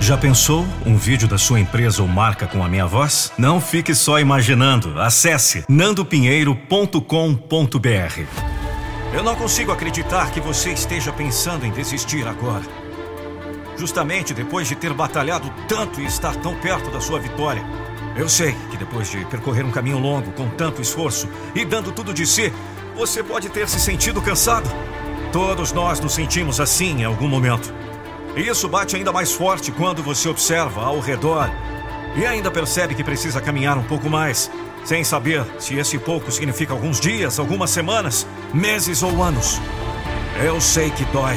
Já pensou um vídeo da sua empresa ou marca com a minha voz? Não fique só imaginando. Acesse nandopinheiro.com.br. Eu não consigo acreditar que você esteja pensando em desistir agora. Justamente depois de ter batalhado tanto e estar tão perto da sua vitória. Eu sei que depois de percorrer um caminho longo com tanto esforço e dando tudo de si, você pode ter se sentido cansado. Todos nós nos sentimos assim em algum momento. E isso bate ainda mais forte quando você observa ao redor e ainda percebe que precisa caminhar um pouco mais, sem saber se esse pouco significa alguns dias, algumas semanas, meses ou anos. Eu sei que dói.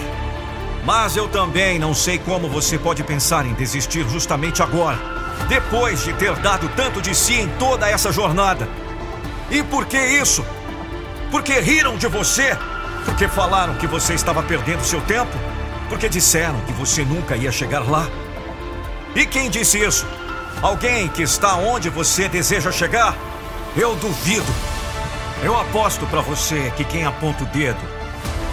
Mas eu também não sei como você pode pensar em desistir justamente agora, depois de ter dado tanto de si em toda essa jornada. E por que isso? Porque riram de você? Porque falaram que você estava perdendo seu tempo? Porque disseram que você nunca ia chegar lá? E quem disse isso? Alguém que está onde você deseja chegar? Eu duvido. Eu aposto para você que quem aponta o dedo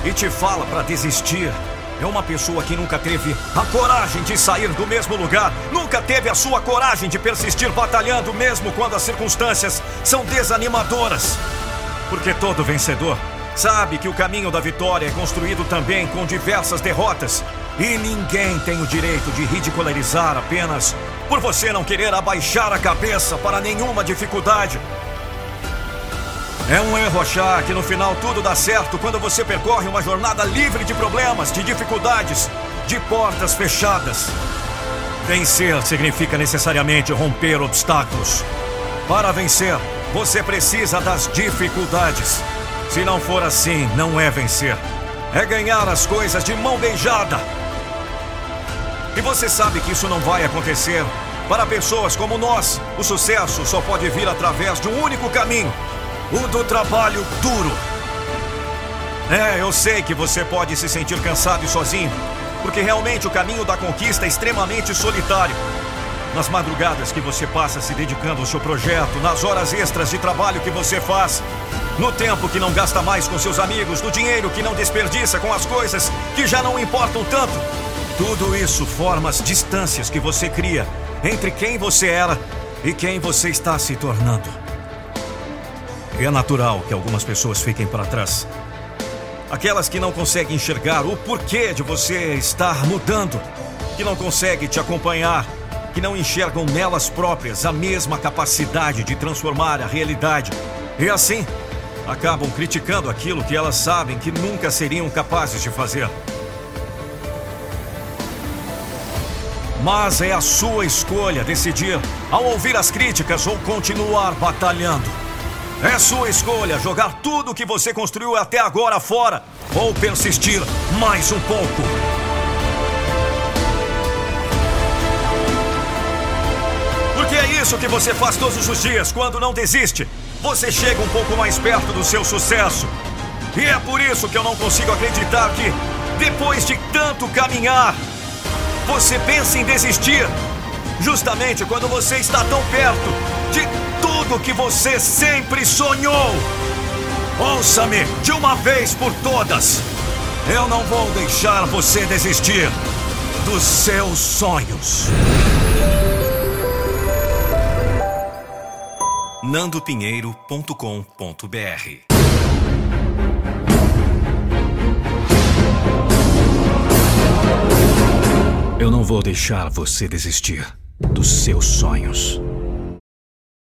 e te fala para desistir é uma pessoa que nunca teve a coragem de sair do mesmo lugar, nunca teve a sua coragem de persistir batalhando mesmo quando as circunstâncias são desanimadoras. Porque todo vencedor sabe que o caminho da vitória é construído também com diversas derrotas. E ninguém tem o direito de ridicularizar apenas por você não querer abaixar a cabeça para nenhuma dificuldade. É um erro achar que no final tudo dá certo quando você percorre uma jornada livre de problemas, de dificuldades, de portas fechadas. Vencer significa necessariamente romper obstáculos. Para vencer, você precisa das dificuldades. Se não for assim, não é vencer. É ganhar as coisas de mão beijada. E você sabe que isso não vai acontecer. Para pessoas como nós, o sucesso só pode vir através de um único caminho o do trabalho duro. É, eu sei que você pode se sentir cansado e sozinho, porque realmente o caminho da conquista é extremamente solitário. Nas madrugadas que você passa se dedicando ao seu projeto, nas horas extras de trabalho que você faz, no tempo que não gasta mais com seus amigos, no dinheiro que não desperdiça com as coisas que já não importam tanto. Tudo isso forma as distâncias que você cria entre quem você era e quem você está se tornando. E é natural que algumas pessoas fiquem para trás. Aquelas que não conseguem enxergar o porquê de você estar mudando, que não conseguem te acompanhar, que não enxergam nelas próprias a mesma capacidade de transformar a realidade. E assim, acabam criticando aquilo que elas sabem que nunca seriam capazes de fazer. Mas é a sua escolha decidir ao ouvir as críticas ou continuar batalhando. É sua escolha jogar tudo que você construiu até agora fora ou persistir mais um pouco. Porque é isso que você faz todos os dias quando não desiste. Você chega um pouco mais perto do seu sucesso. E é por isso que eu não consigo acreditar que, depois de tanto caminhar, você pensa em desistir. Justamente quando você está tão perto de tudo que você sempre sonhou. Ouça-me de uma vez por todas. Eu não vou deixar você desistir dos seus sonhos. nandopinheiro.com.br Eu não vou deixar você desistir dos seus sonhos.